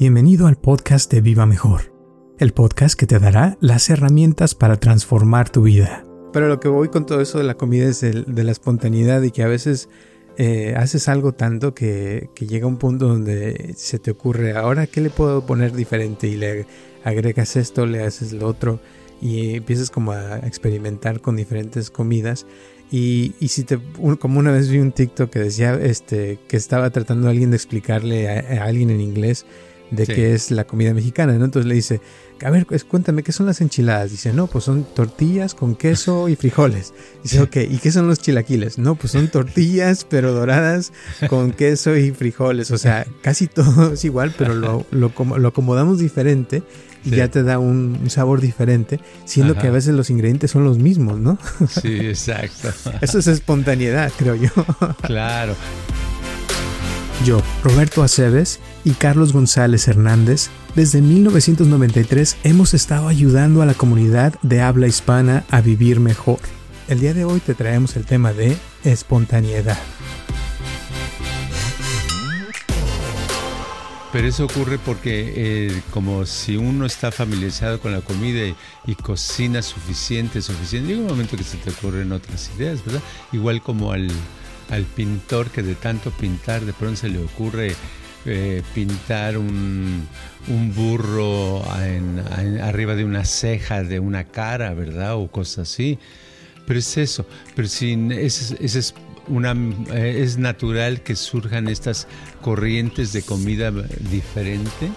Bienvenido al podcast de Viva Mejor, el podcast que te dará las herramientas para transformar tu vida. Pero lo que voy con todo eso de la comida es de, la espontaneidad y que a veces eh, haces algo tanto que, llega un punto donde se te ocurre, ahora qué le puedo poner diferente y le agregas esto, le haces lo otro y empiezas como a experimentar con diferentes comidas y, si te, como una vez vi un TikTok que decía este, que estaba tratando a alguien de explicarle a alguien en inglés de qué es la comida mexicana, ¿no? Entonces le dice, a ver, cuéntame, ¿qué son las enchiladas? Dice, no, pues son tortillas con queso y frijoles. Dice, ok, ¿y qué son los chilaquiles? No, pues son tortillas, pero doradas con queso y frijoles. O sea, casi todo es igual, pero lo, lo, lo acomodamos diferente y ya te da un, sabor diferente, siendo que a veces los ingredientes son los mismos, ¿no? Sí, exacto. Eso es espontaneidad, creo yo. Claro. Yo, Roberto Aceves y Carlos González Hernández, desde 1993 hemos estado ayudando a la comunidad de habla hispana a vivir mejor. El día de hoy te traemos el tema de espontaneidad. Pero eso ocurre porque eh, como si uno está familiarizado con la comida y, cocina suficiente, suficiente, llega un momento que se te ocurren otras ideas, ¿verdad? Igual como al al pintor que de tanto pintar de pronto se le ocurre eh, pintar un, burro arriba de una ceja de una cara, ¿verdad? O cosas así. Pero es eso, pero sin, es, es, una, eh, es natural que surjan estas corrientes de comida diferente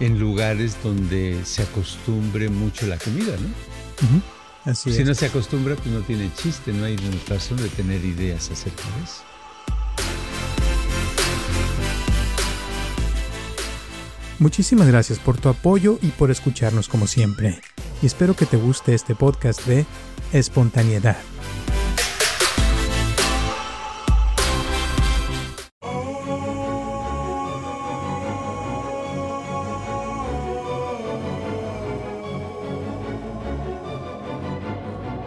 en lugares donde se acostumbre mucho la comida, ¿no? si no se acostumbra, pues no tiene chiste, no hay razón de tener ideas acerca de eso. Muchísimas gracias por tu apoyo y por escucharnos como siempre. Y espero que te guste este podcast de espontaneidad.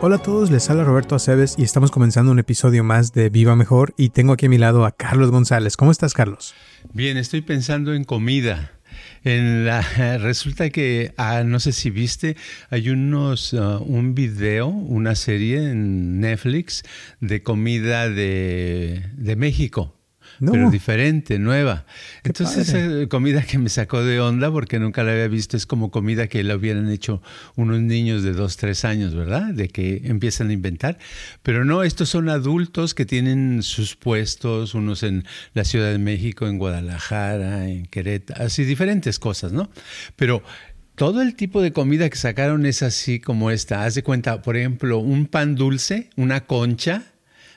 Hola a todos, les habla Roberto Aceves y estamos comenzando un episodio más de Viva Mejor y tengo aquí a mi lado a Carlos González. ¿Cómo estás, Carlos? Bien, estoy pensando en comida. En la, resulta que, ah, no sé si viste, hay unos, ah, un video, una serie en Netflix de comida de, de México pero diferente, nueva. Entonces, esa comida que me sacó de onda porque nunca la había visto es como comida que la hubieran hecho unos niños de dos, tres años, ¿verdad? De que empiezan a inventar. Pero no, estos son adultos que tienen sus puestos, unos en la Ciudad de México, en Guadalajara, en Querétaro, así diferentes cosas, ¿no? Pero todo el tipo de comida que sacaron es así como esta. Haz de cuenta, por ejemplo, un pan dulce, una concha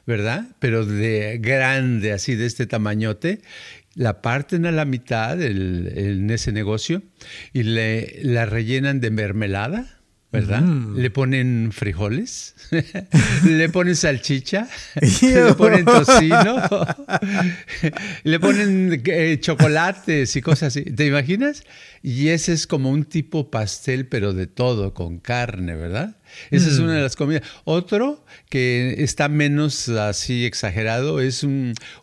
¿verdad? Pero de grande, así de este tamañote, la parten a la mitad en ese negocio y le, la rellenan de mermelada ¿verdad? Le ponen frijoles, le ponen salchicha, le ponen tocino, le ponen eh, chocolates y cosas así. ¿Te imaginas? Y ese es como un tipo pastel, pero de todo, con carne, ¿verdad? Esa es una de mm. las comidas. Otro que está menos así exagerado es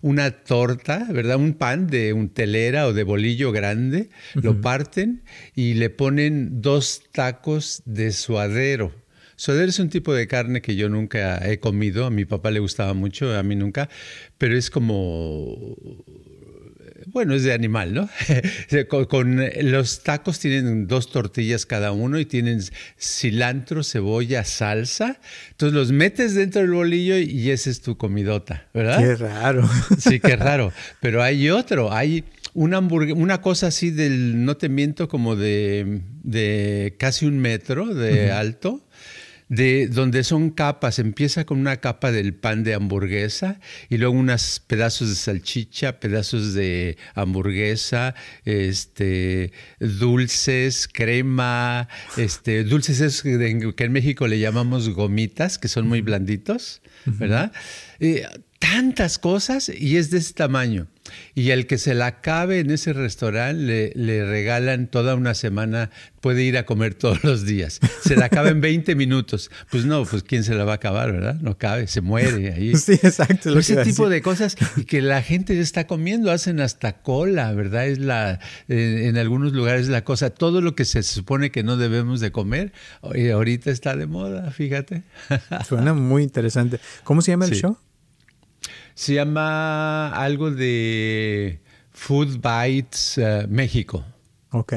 una torta, ¿verdad? Un pan de un telera o de bolillo grande, lo parten y le ponen dos tacos de suadero. Suadero es un tipo de carne que yo nunca he comido, a mi papá le gustaba mucho, a mí nunca, pero es como bueno, es de animal, ¿no? con, los tacos tienen dos tortillas cada uno y tienen cilantro, cebolla, salsa. Entonces los metes dentro del bolillo y esa es tu comidota, ¿verdad? Qué raro. Sí, qué raro. Pero hay otro, hay una una cosa así del, no te miento, como de, de casi un metro de alto de donde son capas. Empieza con una capa del pan de hamburguesa y luego unos pedazos de salchicha, pedazos de hamburguesa, este, dulces, crema, este, dulces esos que en México le llamamos gomitas, que son muy blanditos, ¿verdad? Tantas cosas y es de ese tamaño. Y el que se la acabe en ese restaurante le, regalan toda una semana, puede ir a comer todos los días. Se la acaba en 20 minutos. Pues no, pues ¿quién se la va a acabar, verdad? No cabe, se muere ahí. Sí, exacto. ese tipo de cosas y que la gente está comiendo, hacen hasta cola, ¿verdad? Es la, en algunos lugares la cosa, todo lo que se supone que no debemos de comer, ahorita está de moda, fíjate. Suena muy interesante. ¿Cómo se llama el show? Se llama algo de Food Bites eh, México. Ok.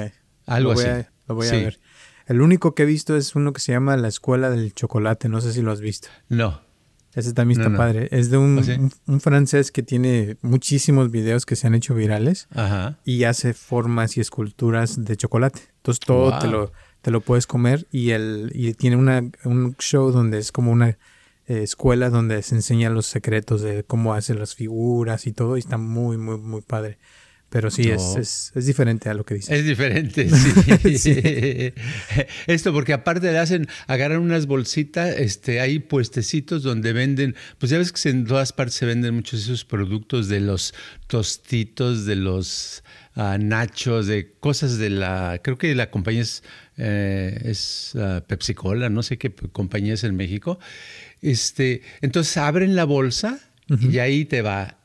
Algo lo así. lo voy a ver. El único que he visto es uno que se llama La Escuela del Chocolate. No sé si lo has visto. No. Ese también está padre. Es de ¿Ah, un, un, francés que tiene muchísimos videos que se han hecho virales Ajá. y hace formas y esculturas de chocolate. Entonces todo te, lo, te lo puedes comer y, el, y tiene una, un show donde es como una eh, escuela donde se enseñan los secretos de cómo hacen las figuras y todo, y está muy, muy, muy padre. Pero sí, es, es, diferente a lo que dice. Es diferente, sí. Esto porque aparte le hacen, agarran unas bolsitas, este, hay puestecitos donde venden, pues ya ves que en todas partes se venden muchos de esos productos de los tostitos, de los ah, nachos, de cosas de la, creo que la compañía es, eh, es uh, Pepsi Cola, no sé qué compañía es en México. Este, entonces abren la bolsa y ahí te va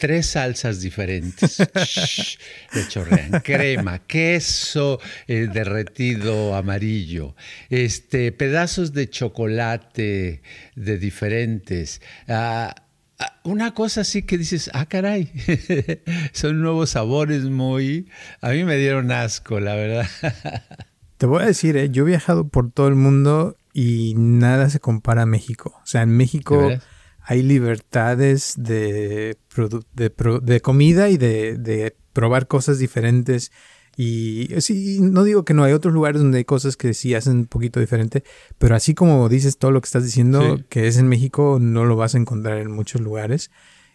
tres salsas diferentes. Le chorrean crema, queso eh, derretido amarillo, este, pedazos de chocolate de diferentes. Ah, ah, una cosa así que dices, ah, caray, son nuevos sabores muy... A mí me dieron asco, la verdad. Te voy a decir, eh, yo he viajado por todo el mundo y nada se compara a México. O sea, en México hay libertades de, de, comida y de, probar cosas diferentes. Y sí, no digo que no, hay otros lugares donde hay cosas que sí hacen un poquito diferente, pero así como dices todo lo que estás diciendo, que es en México, no lo vas a encontrar en muchos lugares.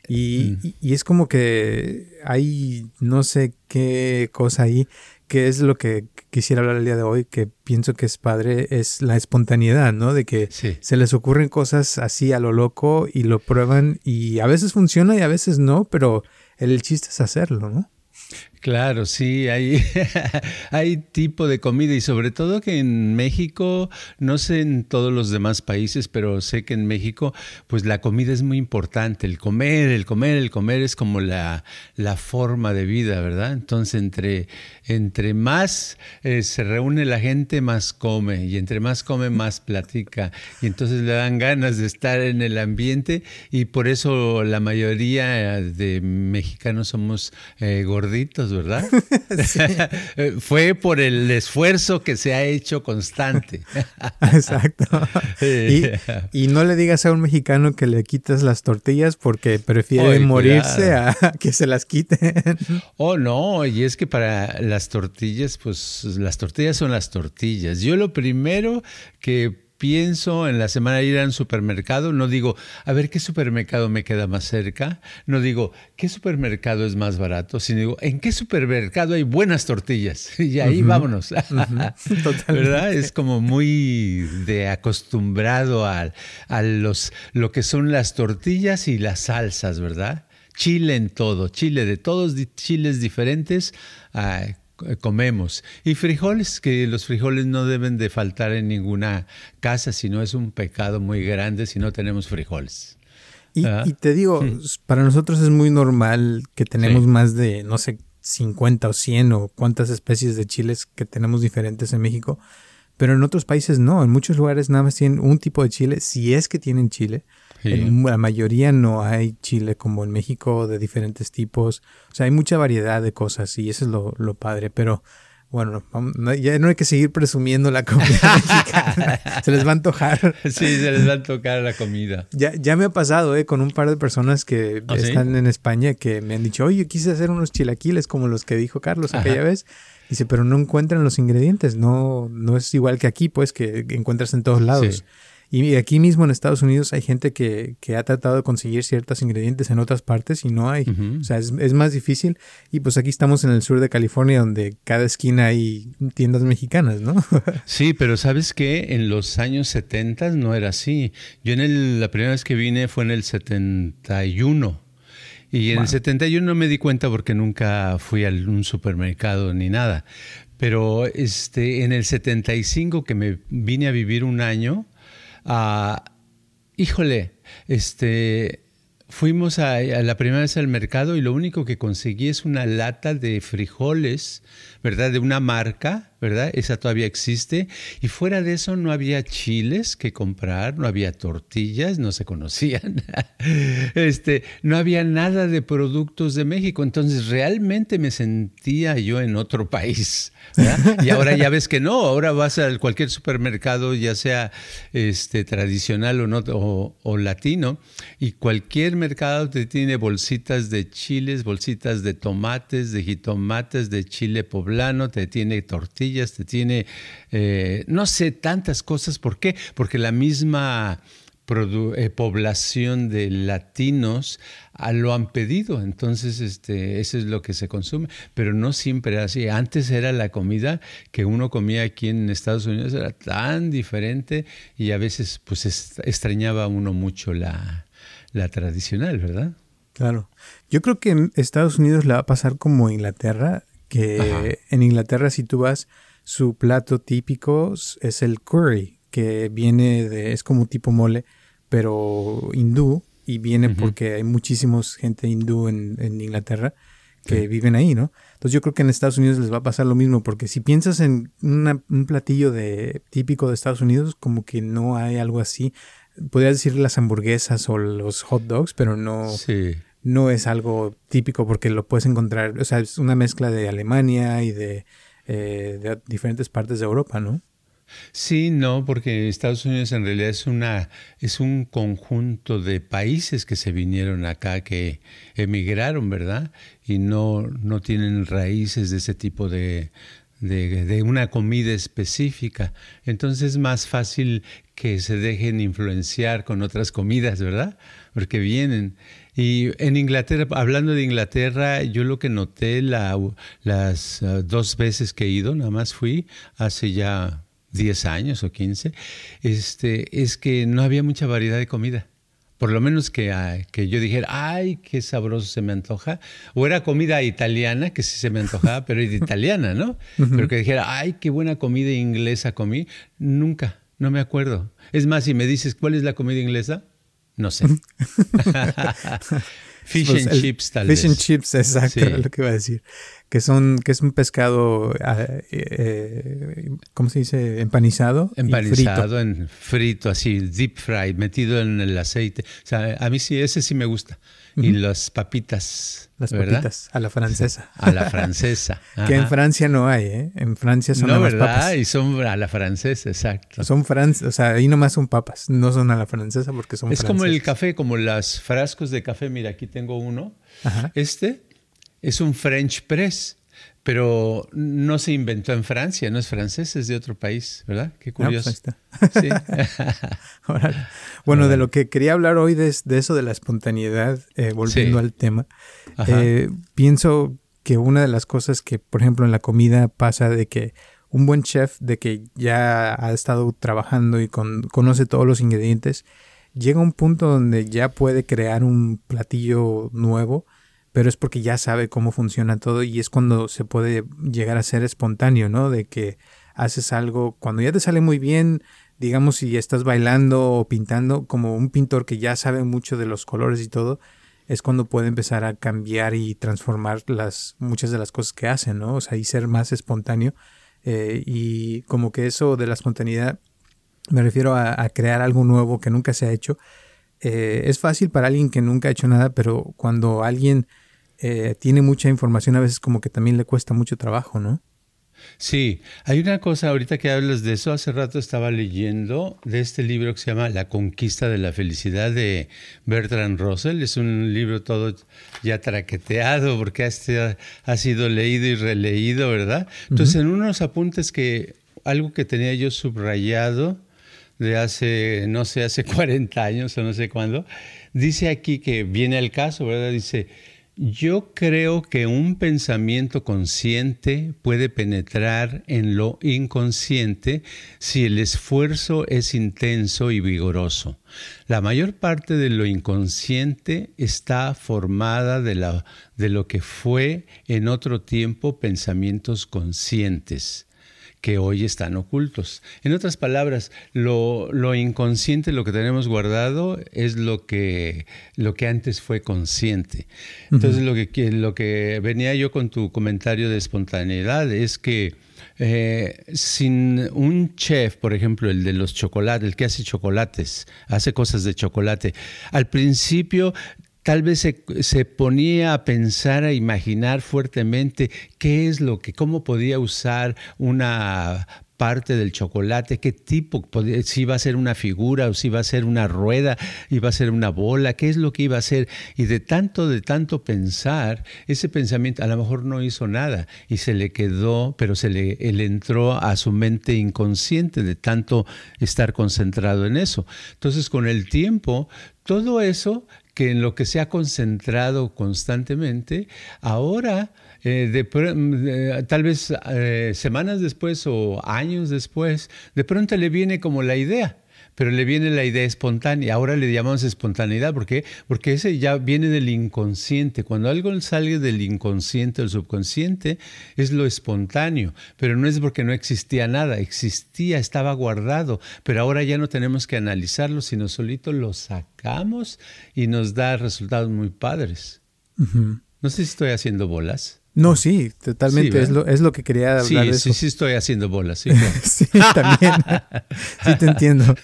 Y, mm. y, es como que hay no sé qué cosa ahí que es lo que quisiera hablar el día de hoy, que pienso que es padre, es la espontaneidad, ¿no? De que se les ocurren cosas así a lo loco y lo prueban y a veces funciona y a veces no, pero el chiste es hacerlo, ¿no? Claro, sí, hay, tipo de comida y sobre todo que en México, no sé en todos los demás países, pero sé que en México, pues la comida es muy importante, el comer, el comer, el comer es como la, forma de vida, ¿verdad? Entonces, entre, más eh, se reúne la gente, más come y entre más come, más platica y entonces le dan ganas de estar en el ambiente y por eso la mayoría de mexicanos somos eh, gorditos, ¿verdad? Fue por el esfuerzo que se ha hecho constante. Exacto. Y, no le digas a un mexicano que le quitas las tortillas porque prefiere morirse a que se las quiten. Oh, no, y es que para las tortillas, pues las tortillas son las tortillas. Yo lo primero que pienso en la semana ir al supermercado, no digo, a ver qué supermercado me queda más cerca, no digo, qué supermercado es más barato, sino digo, en qué supermercado hay buenas tortillas. Y ahí vámonos. ¿Verdad? Es como muy de acostumbrado a, a, los, lo que son las tortillas y las salsas, ¿verdad? Chile en todo, chile de todos chiles diferentes. Comemos. Y frijoles, que los frijoles no deben de faltar en ninguna casa, si no es un pecado muy grande si no tenemos frijoles. Y, ah. te digo, para nosotros es muy normal que tenemos más de, no sé, 50 o 100 o cuántas especies de chiles que tenemos diferentes en México, pero en otros países no, en muchos lugares nada más tienen un tipo de chile, si es que tienen chile, en la mayoría no hay chile como en México de diferentes tipos. O sea, hay mucha variedad de cosas y eso es lo, lo padre. Pero bueno, ya no hay que seguir presumiendo la comida mexicana. se les va a antojar. Sí, se les va a tocar la comida. Ya, ya me ha pasado eh, con un par de personas que ¿Ah, están en España que me han dicho, oye, quise hacer unos chilaquiles como los que dijo Carlos aquella vez. Dice, pero no encuentran los ingredientes. No, no es igual que aquí, pues, que encuentras en todos lados. Y aquí mismo en Estados Unidos hay gente que, que ha tratado de conseguir ciertos ingredientes en otras partes y no hay. O sea, es, es, más difícil. Y pues aquí estamos en el sur de California donde cada esquina hay tiendas mexicanas, ¿no? sí, pero ¿sabes qué? En los años 70 no era así. Yo en el, la primera vez que vine fue en el 71. Y en el 71 no me di cuenta porque nunca fui a un supermercado ni nada. Pero este, en el 75 que me vine a vivir un año, uh, híjole, este, fuimos a, a, la primera vez al mercado y lo único que conseguí es una lata de frijoles, ¿verdad? De una marca ¿verdad? Esa todavía existe. Y fuera de eso no había chiles que comprar, no había tortillas, no se conocían. este, no había nada de productos de México. Entonces realmente me sentía yo en otro país. Y ahora ya ves que no, ahora vas a cualquier supermercado, ya sea este, tradicional o, no, o, o latino, y cualquier mercado te tiene bolsitas de chiles, bolsitas de tomates, de jitomates, de chile poblano, te tiene tortillas te tiene, eh, no sé, tantas cosas. ¿Por qué? Porque la misma eh, población de latinos ah, lo han pedido, entonces este, eso es lo que se consume, pero no siempre era así. Antes era la comida que uno comía aquí en Estados Unidos, era tan diferente y a veces pues extrañaba uno mucho la, la tradicional, ¿verdad? Claro. Yo creo que en Estados Unidos le va a pasar como Inglaterra, que en Inglaterra si tú vas su plato típico es el curry, que viene de, es como tipo mole, pero hindú, y viene porque hay muchísimos gente hindú en, Inglaterra que viven ahí, ¿no? Entonces yo creo que en Estados Unidos les va a pasar lo mismo, porque si piensas en un platillo de, típico de Estados Unidos, como que no hay algo así. Podría decir las hamburguesas o los hot dogs, pero no, no es algo típico porque lo puedes encontrar, o sea, es una mezcla de Alemania y de eh, de diferentes partes de Europa, ¿no? Sí, no, porque Estados Unidos en realidad es una es un conjunto de países que se vinieron acá, que emigraron, ¿verdad? Y no, no tienen raíces de ese tipo de, de, de, una comida específica. Entonces es más fácil que se dejen influenciar con otras comidas, ¿verdad? Porque vienen. Y en Inglaterra, hablando de Inglaterra, yo lo que noté la, las uh, dos veces que he ido, nada más fui hace ya 10 años o 15, este, es que no había mucha variedad de comida. Por lo menos que, uh, que yo dijera, ay, qué sabroso se me antoja. O era comida italiana, que sí se me antojaba, pero era italiana, ¿no? Pero que dijera, ay, qué buena comida inglesa comí. Nunca, no me acuerdo. Es más, si me dices, ¿cuál es la comida inglesa? No sé. fish pues and chips, tal vez. Fish and chips, exacto, lo que iba a decir. Que son, que es un pescado, ah, eh, ¿cómo se dice? Empanizado. Empanizado, en frito, así, deep fry, metido en el aceite. O sea, a mí sí, ese sí me gusta y las papitas. Las papitas, a la francesa. A la francesa. que en Francia no hay, ¿eh? En Francia son no, ¿verdad? Y son a la francesa, exacto. Son francesas, o sea, ahí nomás son papas, no son a la francesa porque son Es como el café, como los frascos de café. Mira, aquí tengo uno. Este es un French press pero no se inventó en Francia, no es francés, es de otro país, ¿verdad? Qué pues curioso. sí. bueno, de lo que quería hablar hoy de, eso de la espontaneidad, eh, volviendo al tema, eh, pienso que una de las cosas que, por ejemplo, en la comida pasa de que un buen chef, de que ya ha estado trabajando y conoce todos los ingredientes, llega a un punto donde ya puede crear un platillo nuevo pero es porque ya sabe cómo funciona todo y es cuando se puede llegar a ser espontáneo, ¿no? De que haces algo, cuando ya te sale muy bien, digamos si estás bailando o pintando, como un pintor que ya sabe mucho de los colores y todo, es cuando puede empezar a cambiar y transformar las, muchas de las cosas que hace, ¿no? O sea, y ser más espontáneo. Eh, y como que eso de la espontaneidad, me refiero a, crear algo nuevo que nunca se ha hecho. Eh, es fácil para alguien que nunca ha hecho nada, pero cuando alguien eh, tiene mucha información, a veces como que también le cuesta mucho trabajo, ¿no? Sí, hay una cosa, ahorita que hablas de eso, hace rato estaba leyendo de este libro que se llama La conquista de la felicidad de Bertrand Russell. Es un libro todo ya traqueteado porque ha, ha sido leído y releído, ¿verdad? Entonces, en unos apuntes que algo que tenía yo subrayado de hace, no sé, hace 40 años o no sé cuándo, dice aquí que viene el caso, ¿verdad? Dice, yo creo que un pensamiento consciente puede penetrar en lo inconsciente si el esfuerzo es intenso y vigoroso. La mayor parte de lo inconsciente está formada de, lo que fue en otro tiempo pensamientos conscientes que hoy están ocultos. En otras palabras, lo, inconsciente, lo que tenemos guardado, es lo que, lo que antes fue consciente. Entonces, lo, que, lo que venía yo con tu comentario de espontaneidad es que eh, sin un chef, por ejemplo, el de los chocolates, el que hace chocolates, hace cosas de chocolate, al principio tal vez se, ponía a pensar, a imaginar fuertemente qué es lo que, cómo podía usar una parte del chocolate, qué tipo, si iba a ser una figura o si iba a ser una rueda, iba a ser una bola, qué es lo que iba a ser. Y de tanto, de tanto pensar, ese pensamiento a lo mejor no hizo nada y se le quedó, pero se le entró a su mente inconsciente de tanto estar concentrado en eso. Entonces, con el tiempo, todo eso que en lo que se ha concentrado constantemente, ahora, eh, de, tal vez eh, semanas después o años después, de pronto le viene como la idea pero le viene la idea espontánea. Ahora le llamamos espontaneidad. ¿Por qué? Porque ese ya viene del inconsciente. Cuando algo sale del inconsciente o subconsciente, es lo espontáneo. Pero no es porque no existía nada. Existía, estaba guardado. Pero ahora ya no tenemos que analizarlo, sino solito lo sacamos y nos da resultados muy padres. No sé si estoy haciendo bolas. No, sí, totalmente. es, lo, es lo que quería hablar sí, de Sí, sí, estoy haciendo bolas. Sí, sí también. sí, te entiendo.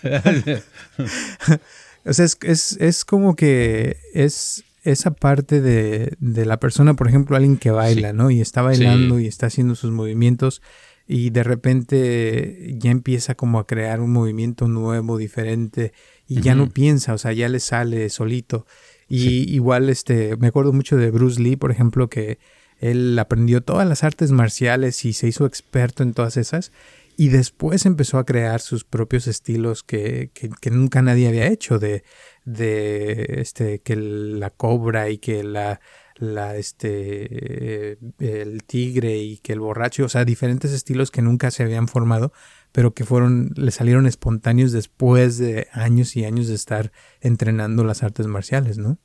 o sea, es, es, como que es esa parte de, de, la persona, por ejemplo, alguien que baila, ¿no? Y está bailando y está haciendo sus movimientos y de repente ya empieza como a crear un movimiento nuevo, diferente y ya no piensa, o sea, ya le sale solito. Y igual, este, me acuerdo mucho de Bruce Lee, por ejemplo, que él aprendió todas las artes marciales y se hizo experto en todas esas. Y después empezó a crear sus propios estilos que, nunca nadie había hecho. De, de este, que la cobra y que la, la este el tigre y que el borracho, o sea, diferentes estilos que nunca se habían formado, pero que fueron le salieron espontáneos después de años y años de estar entrenando las artes marciales, ¿no?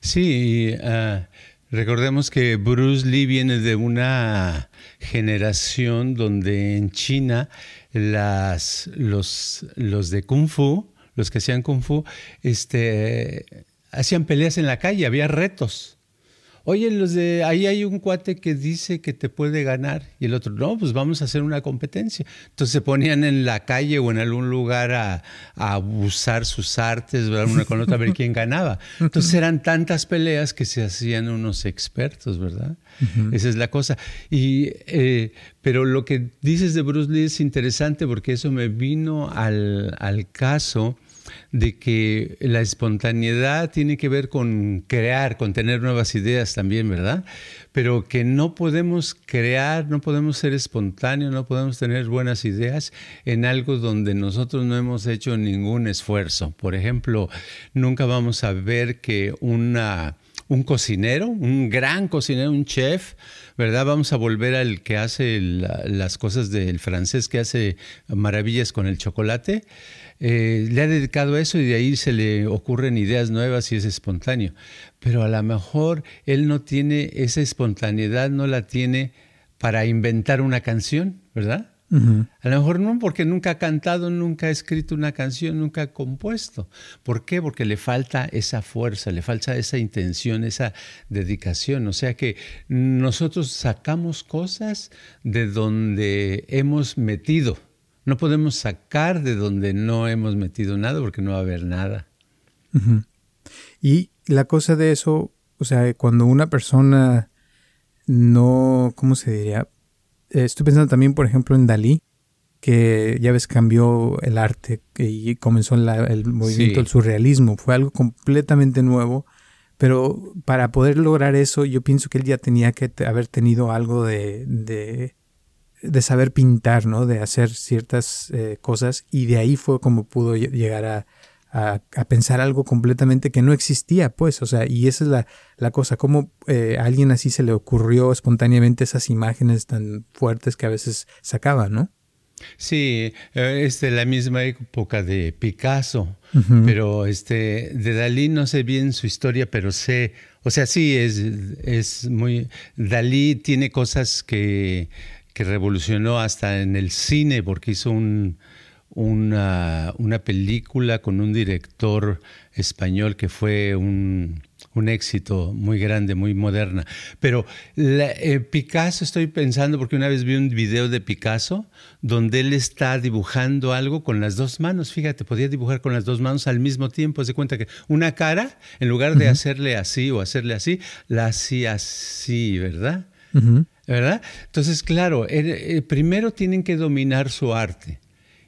Sí, uh, Recordemos que Bruce Lee viene de una generación donde en China las, los, los de Kung Fu, los que hacían Kung Fu, este, hacían peleas en la calle, había retos. Oye, los de ahí hay un cuate que dice que te puede ganar y el otro, no, pues vamos a hacer una competencia. Entonces se ponían en la calle o en algún lugar a, a usar sus artes, ¿verdad? una con otra, a ver quién ganaba. Entonces eran tantas peleas que se hacían unos expertos, ¿verdad? Esa es la cosa. Y, eh, pero lo que dices de Bruce Lee es interesante porque eso me vino al, al caso de que la espontaneidad tiene que ver con crear, con tener nuevas ideas también, ¿verdad? Pero que no podemos crear, no podemos ser espontáneos, no podemos tener buenas ideas en algo donde nosotros no hemos hecho ningún esfuerzo. Por ejemplo, nunca vamos a ver que una, un cocinero, un gran cocinero, un chef, ¿verdad? Vamos a volver al que hace las cosas del francés, que hace maravillas con el chocolate. Eh, le ha dedicado a eso y de ahí se le ocurren ideas nuevas y es espontáneo. Pero a lo mejor él no tiene esa espontaneidad, no la tiene para inventar una canción, ¿verdad? A lo mejor no, porque nunca ha cantado, nunca ha escrito una canción, nunca ha compuesto. ¿Por qué? Porque le falta esa fuerza, le falta esa intención, esa dedicación. O sea que nosotros sacamos cosas de donde hemos metido no podemos sacar de donde no hemos metido nada porque no va a haber nada. Y la cosa de eso, o sea, cuando una persona no, ¿cómo se diría? Estoy pensando también, por ejemplo, en Dalí, que ya ves cambió el arte y comenzó el movimiento del surrealismo. Fue algo completamente nuevo. Pero para poder lograr eso, yo pienso que él ya tenía que haber tenido algo de de saber pintar, ¿no? De hacer ciertas eh, cosas y de ahí fue como pudo llegar a, a, pensar algo completamente que no existía, pues, o sea, y esa es la, la cosa, como eh, a alguien así se le ocurrió espontáneamente esas imágenes tan fuertes que a veces sacaba, ¿no? Sí, eh, es de la misma época de Picasso, pero este de Dalí no sé bien su historia, pero sé, o sea, sí es, es muy Dalí tiene cosas que, que revolucionó hasta en el cine porque hizo un, una, una película con un director español que fue un, un éxito muy grande, muy moderna. Pero eh, Picasso estoy pensando, porque una vez vi un video de Picasso donde él está dibujando algo con las dos manos. Fíjate, podía dibujar con las dos manos al mismo tiempo. Se cuenta que una cara, en lugar de hacerle así o hacerle así, la hacía así, ¿verdad? ¿Verdad? Entonces, claro, eh, primero tienen que dominar su arte.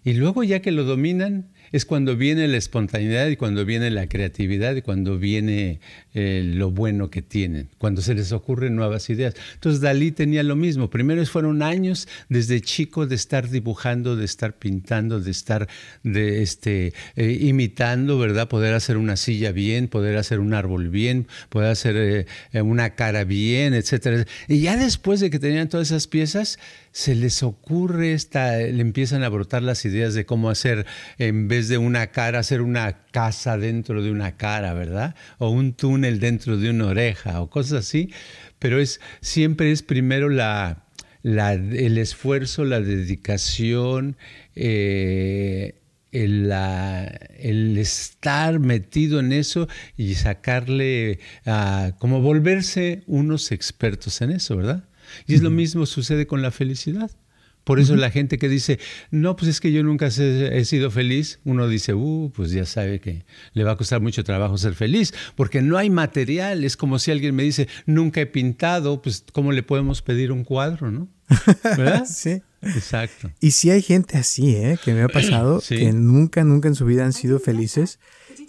Y luego ya que lo dominan, es cuando viene la espontaneidad y cuando viene la creatividad y cuando viene eh, lo bueno que tienen, cuando se les ocurren nuevas ideas. Entonces Dalí tenía lo mismo. Primero fueron años desde chico de estar dibujando, de estar pintando, de estar de, este, eh, imitando, ¿verdad? Poder hacer una silla bien, poder hacer un árbol bien, poder hacer eh, una cara bien, etc. Y ya después de que tenían todas esas piezas, se les ocurre esta, le empiezan a brotar las ideas de cómo hacer, en vez de una cara, hacer una casa dentro de una cara, ¿verdad? O un túnel dentro de una oreja, o cosas así. Pero es, siempre es primero la, el esfuerzo, la dedicación, eh, el, el, estar metido en eso y sacarle, como volverse unos expertos en eso, ¿verdad? Y es lo mismo sucede con la felicidad. Por eso la gente que dice, no, pues es que yo nunca he sido feliz, uno dice, uh, pues ya sabe que le va a costar mucho trabajo ser feliz, porque no hay material. Es como si alguien me dice, nunca he pintado, pues ¿cómo le podemos pedir un cuadro, no? ¿Verdad? sí. Exacto. Y si hay gente así, ¿eh? Que me ha pasado, que nunca, nunca en su vida han sido felices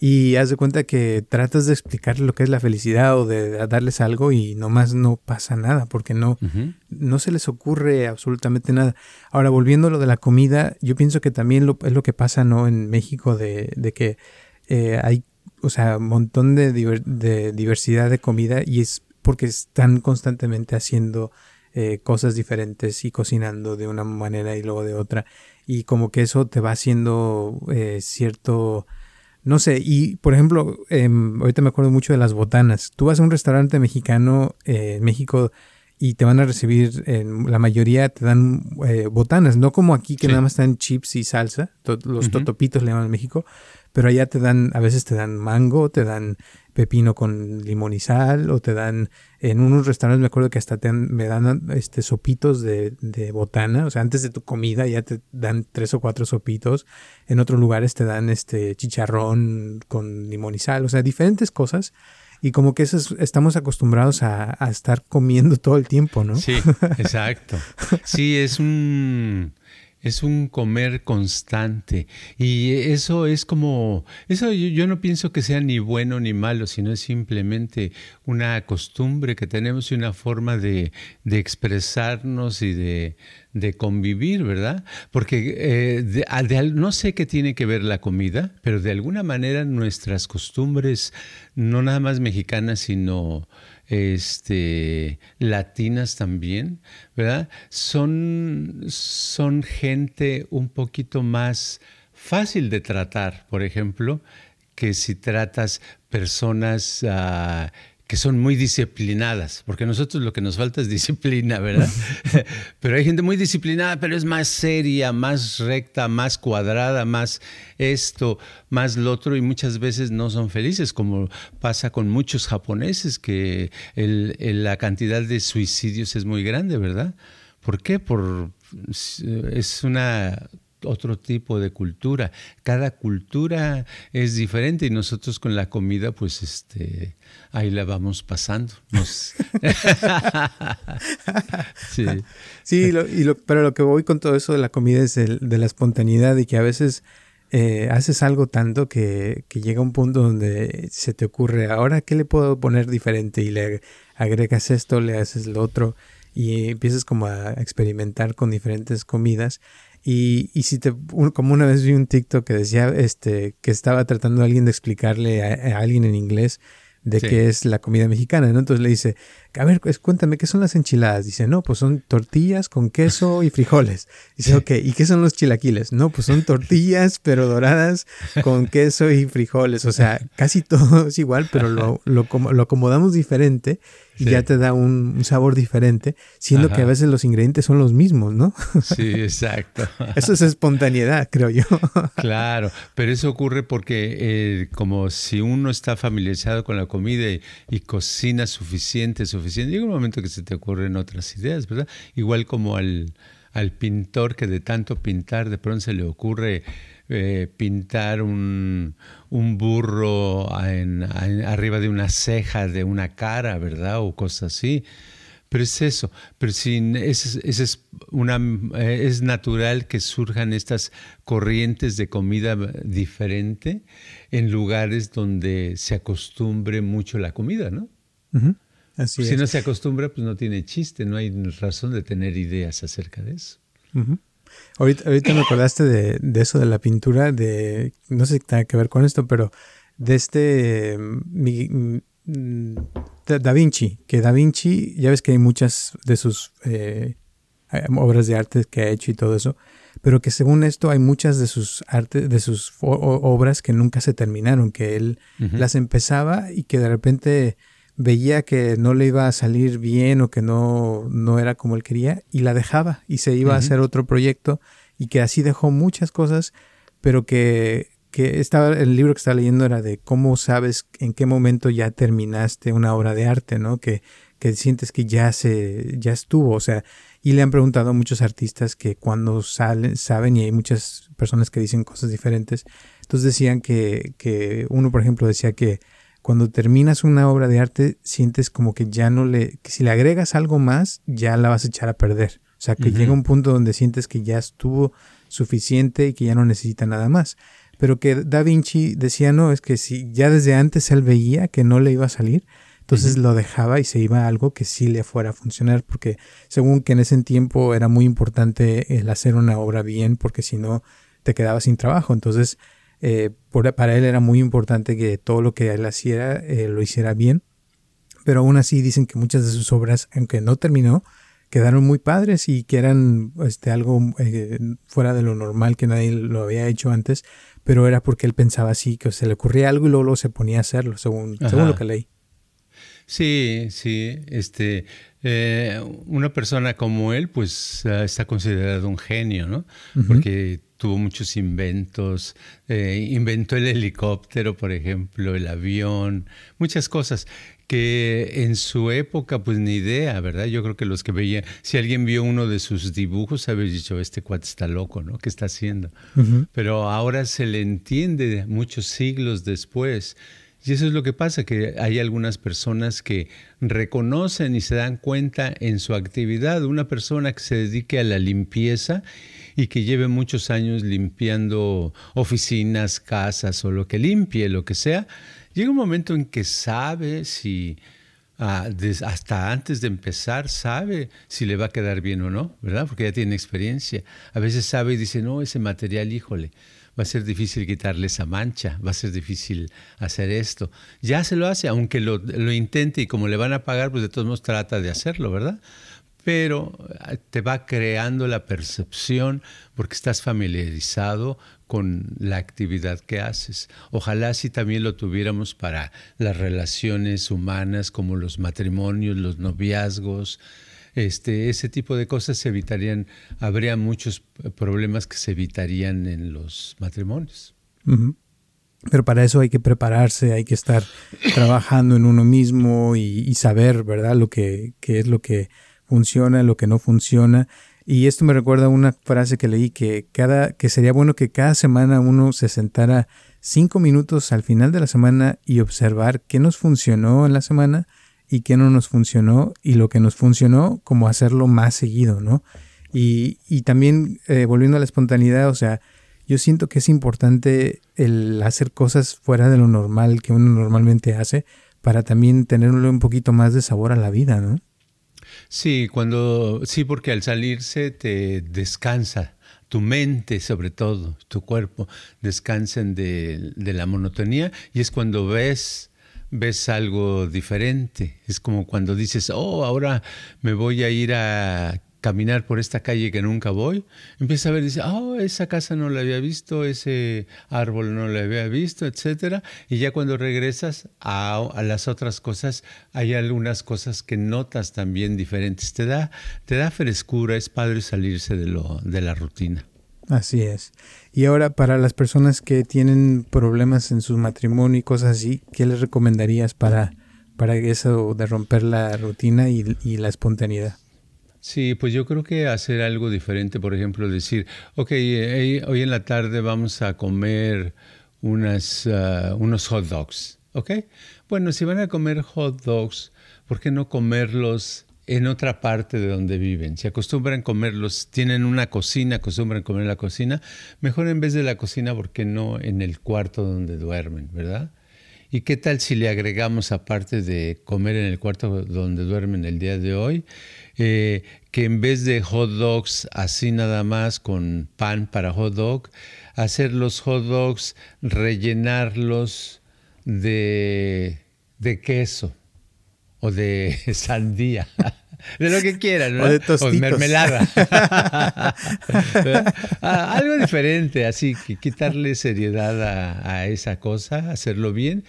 y haz de cuenta que tratas de explicar lo que es la felicidad o de darles algo y nomás no pasa nada porque no, no se les ocurre absolutamente nada. Ahora, volviendo a lo de la comida, yo pienso que también lo, es lo que pasa ¿no? en México de, de que eh, hay o sea, un montón de, de, diversidad de comida y es porque están constantemente haciendo eh, cosas diferentes y cocinando de una manera y luego de otra. Y como que eso te va haciendo eh, cierto no sé, y por ejemplo, em, ahorita me acuerdo mucho de las botanas. Tú vas a un restaurante mexicano eh, en México y te van a recibir, la mayoría te dan eh, botanas, no como aquí que nada más están chips y salsa, los totopitos le llaman en México, pero allá te dan, a veces te dan mango, te dan pepino con limón y sal, o te dan, en unos restaurantes me acuerdo que hasta te me dan este sopitos de, de, botana, o sea, antes de tu comida ya te dan tres o cuatro sopitos, en otros lugares te dan este chicharrón con limón y sal, o sea, diferentes cosas. Y como que eso estamos acostumbrados a, a estar comiendo todo el tiempo, ¿no? Sí, exacto. Sí, es un es un comer constante y eso es como, eso yo, no pienso que sea ni bueno ni malo, sino es simplemente una costumbre que tenemos y una forma de, expresarnos y de, convivir, ¿verdad? Porque eh, no sé qué tiene que ver la comida, pero de alguna manera nuestras costumbres, no nada más mexicanas, sino este, latinas también, ¿verdad? Son, son gente un poquito más fácil de tratar, por ejemplo, que si tratas personas ah, que son muy disciplinadas, porque a nosotros lo que nos falta es disciplina, ¿verdad? pero hay gente muy disciplinada, pero es más seria, más recta, más cuadrada, más esto, más lo otro, y muchas veces no son felices, como pasa con muchos japoneses, que la cantidad de suicidios es muy grande, ¿verdad? ¿Por qué? Por, es una otro tipo de cultura. Cada cultura es diferente y nosotros con la comida, pues este, ahí la vamos pasando. sí, sí y lo, pero lo que voy con todo eso de la comida es de la espontaneidad y que a veces eh, haces algo tanto que, que, llega un punto donde se te ocurre, ahora qué le puedo poner diferente y le agregas esto, le haces lo otro y empiezas como a experimentar con diferentes comidas. Y, y si te, como una vez vi un TikTok que decía este, que estaba tratando a alguien de explicarle a, a alguien en inglés de qué es la comida mexicana, ¿no? Entonces le dice, a ver, pues, cuéntame, ¿qué son las enchiladas? Dice, no, pues son tortillas con queso y frijoles. Dice, ok, ¿y qué son los chilaquiles? No, pues son tortillas, pero doradas con queso y frijoles. O sea, casi todo es igual, pero lo, lo, lo acomodamos diferente y ya te da un, sabor diferente, siendo que a veces los ingredientes son los mismos, ¿no? Sí, exacto. eso es espontaneidad, creo yo. claro, pero eso ocurre porque eh, como si uno está familiarizado con la comida y, y cocina suficiente, suficiente, Llega un momento que se te ocurren otras ideas, ¿verdad? Igual como al, al pintor que de tanto pintar de pronto se le ocurre eh, pintar un, un burro arriba de una ceja de una cara, ¿verdad? O cosas así. Pero es eso, pero sin, es, es, una, eh, es natural que surjan estas corrientes de comida diferente en lugares donde se acostumbre mucho la comida, ¿no? Si no se acostumbra, pues no tiene chiste, no hay razón de tener ideas acerca de eso. ahorita, ahorita, me acordaste de, eso de la pintura, de, no sé si tiene que ver con esto, pero de este mm, Da Vinci, que Da Vinci, ya ves que hay muchas de sus eh, obras de arte que ha hecho y todo eso, pero que según esto hay muchas de sus artes, de sus obras que nunca se terminaron, que él las empezaba y que de repente veía que no le iba a salir bien o que no, no era como él quería y la dejaba y se iba a hacer otro proyecto y que así dejó muchas cosas, pero que, que estaba, el libro que estaba leyendo era de cómo sabes en qué momento ya terminaste una obra de arte, ¿no? Que, que sientes que ya se, ya estuvo, o sea, y le han preguntado a muchos artistas que cuando salen, saben, y hay muchas personas que dicen cosas diferentes, entonces decían que, que uno, por ejemplo, decía que cuando terminas una obra de arte, sientes como que ya no le, que si le agregas algo más, ya la vas a echar a perder. O sea, que llega un punto donde sientes que ya estuvo suficiente y que ya no necesita nada más. Pero que Da Vinci decía, no, es que si ya desde antes él veía que no le iba a salir, entonces lo dejaba y se iba a algo que sí le fuera a funcionar, porque según que en ese tiempo era muy importante el hacer una obra bien, porque si no te quedabas sin trabajo. Entonces eh, para él era muy importante que todo lo que él hacía eh, lo hiciera bien, pero aún así dicen que muchas de sus obras, aunque no terminó, quedaron muy padres y que eran este, algo eh, fuera de lo normal que nadie lo había hecho antes, pero era porque él pensaba así, que se le ocurría algo y luego, se ponía a hacerlo, según, según lo que leí. Sí, sí, este, una persona como él, pues está considerado un genio, ¿no? Porque tuvo muchos inventos, eh, inventó el helicóptero, por ejemplo, el avión, muchas cosas que en su época pues ni idea, ¿verdad? Yo creo que los que veían, si alguien vio uno de sus dibujos, habría dicho, este cuate está loco, ¿no? ¿Qué está haciendo? Pero ahora se le entiende muchos siglos después. Y eso es lo que pasa, que hay algunas personas que reconocen y se dan cuenta en su actividad. Una persona que se dedique a la limpieza y que lleve muchos años limpiando oficinas, casas o lo que limpie, lo que sea, llega un momento en que sabe si, ah, hasta antes de empezar, sabe si le va a quedar bien o no, ¿verdad? Porque ya tiene experiencia. A veces sabe y dice, no, ese material, híjole, va a ser difícil quitarle esa mancha, va a ser difícil hacer esto. Ya se lo hace, aunque lo, lo intente y como le van a pagar, pues de todos modos trata de hacerlo, ¿verdad? Pero ah, te va creando la percepción porque estás familiarizado con la actividad que haces. Ojalá si también lo tuviéramos para las relaciones humanas como los matrimonios, los noviazgos, este, ese tipo de cosas se evitarían, habría muchos problemas que se evitarían en los matrimonios. Pero para eso hay que prepararse, hay que estar trabajando en uno mismo y, saber, ¿verdad? Lo que, que es lo que funciona, lo que no funciona. Y esto me recuerda a una frase que leí que cada, que sería bueno que cada semana uno se sentara cinco minutos al final de la semana y observar qué nos funcionó en la semana y qué no nos funcionó y lo que nos funcionó, como hacerlo más seguido, ¿no? Y, y también eh, volviendo a la espontaneidad, o sea, yo siento que es importante el hacer cosas fuera de lo normal que uno normalmente hace para también tenerle un poquito más de sabor a la vida, ¿no? Sí, cuando sí, porque al salirse te descansa tu mente sobre todo, tu cuerpo, descansen de, de, la monotonía y es cuando ves, ves algo diferente. Es como cuando dices, oh, ahora me voy a ir a caminar por esta calle que nunca voy, empieza a ver, dice, oh, esa casa no la había visto, ese árbol no la había visto, etcétera, y ya cuando regresas a, a, las otras cosas, hay algunas cosas que notas también diferentes. Te da, te da frescura, es padre salirse de lo, de la rutina. Así es. Y ahora, para las personas que tienen problemas en su matrimonio y cosas así, ¿qué les recomendarías para, para eso de romper la rutina y la espontaneidad? Sí, pues yo creo que hacer algo diferente, por ejemplo, decir, ok, hoy en la tarde vamos a comer unas, uh, unos hot dogs, ¿ok? Bueno, si van a comer hot dogs, ¿por qué no comerlos en otra parte de donde viven? Si acostumbran comerlos, tienen una cocina, acostumbran comer en la cocina, mejor en vez de la cocina, ¿por qué no en el cuarto donde duermen, verdad? ¿Y qué tal si le agregamos, aparte de comer en el cuarto donde duermen el día de hoy, eh, que en vez de hot dogs así nada más con pan para hot dog, hacer los hot dogs, rellenarlos de, de queso o de sandía? De lo que quieran, ¿no? O de tostitos. O mermelada. Ah, algo diferente, así que quitarle seriedad a, a, esa cosa, hacerlo bien.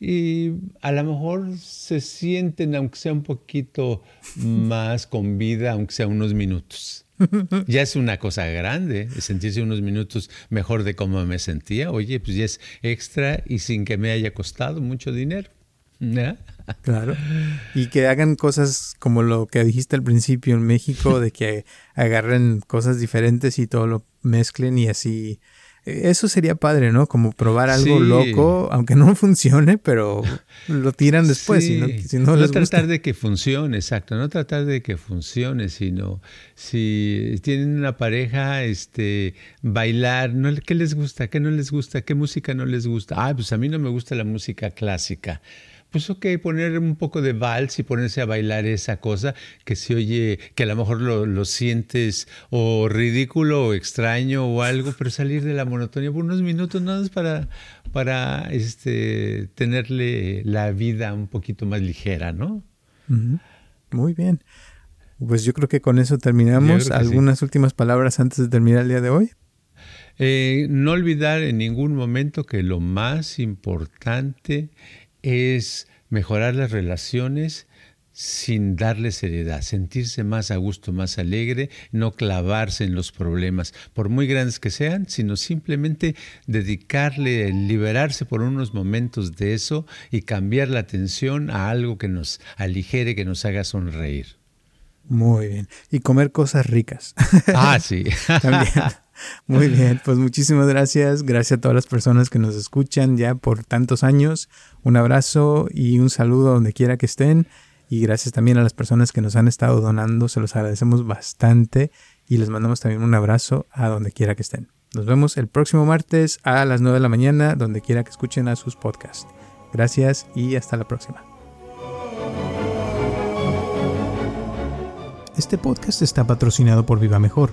Y a lo mejor se sienten, aunque sea un poquito más con vida, aunque sea unos minutos. Ya es una cosa grande, sentirse unos minutos mejor de cómo me sentía. Oye, pues ya es extra y sin que me haya costado mucho dinero. ¿no? Claro. Y que hagan cosas como lo que dijiste al principio en México, de que agarren cosas diferentes y todo lo mezclen y así. Eso sería padre, ¿no? Como probar algo Sí. loco, aunque no funcione, pero lo tiran después. Si no, Sí. no les tratar gusta. de que funcione, exacto, no tratar de que funcione, sino si tienen una pareja, este, bailar, ¿no? ¿qué les gusta? ¿Qué no les gusta? ¿Qué música no les gusta? Ah, pues a mí no me gusta la música clásica. Pues ok, poner un poco de vals y ponerse a bailar esa cosa que se oye, que a lo mejor lo, lo sientes o ridículo o extraño o algo, pero salir de la monotonía por unos minutos nada más para, para este, tenerle la vida un poquito más ligera, ¿no? Muy bien. Pues yo creo que con eso terminamos. Sí. ¿Algunas últimas palabras antes de terminar el día de hoy? Eh, no olvidar en ningún momento que lo más importante es mejorar las relaciones sin darle seriedad, sentirse más a gusto, más alegre, no clavarse en los problemas, por muy grandes que sean, sino simplemente dedicarle, liberarse por unos momentos de eso y cambiar la atención a algo que nos aligere, que nos haga sonreír. Muy bien. Y comer cosas ricas. Ah, sí. También. Muy bien, pues muchísimas gracias. Gracias a todas las personas que nos escuchan ya por tantos años. Un abrazo y un saludo donde quiera que estén. Y gracias también a las personas que nos han estado donando. Se los agradecemos bastante. Y les mandamos también un abrazo a donde quiera que estén. Nos vemos el próximo martes a las 9 de la mañana, donde quiera que escuchen a sus podcasts. Gracias y hasta la próxima. Este podcast está patrocinado por Viva Mejor.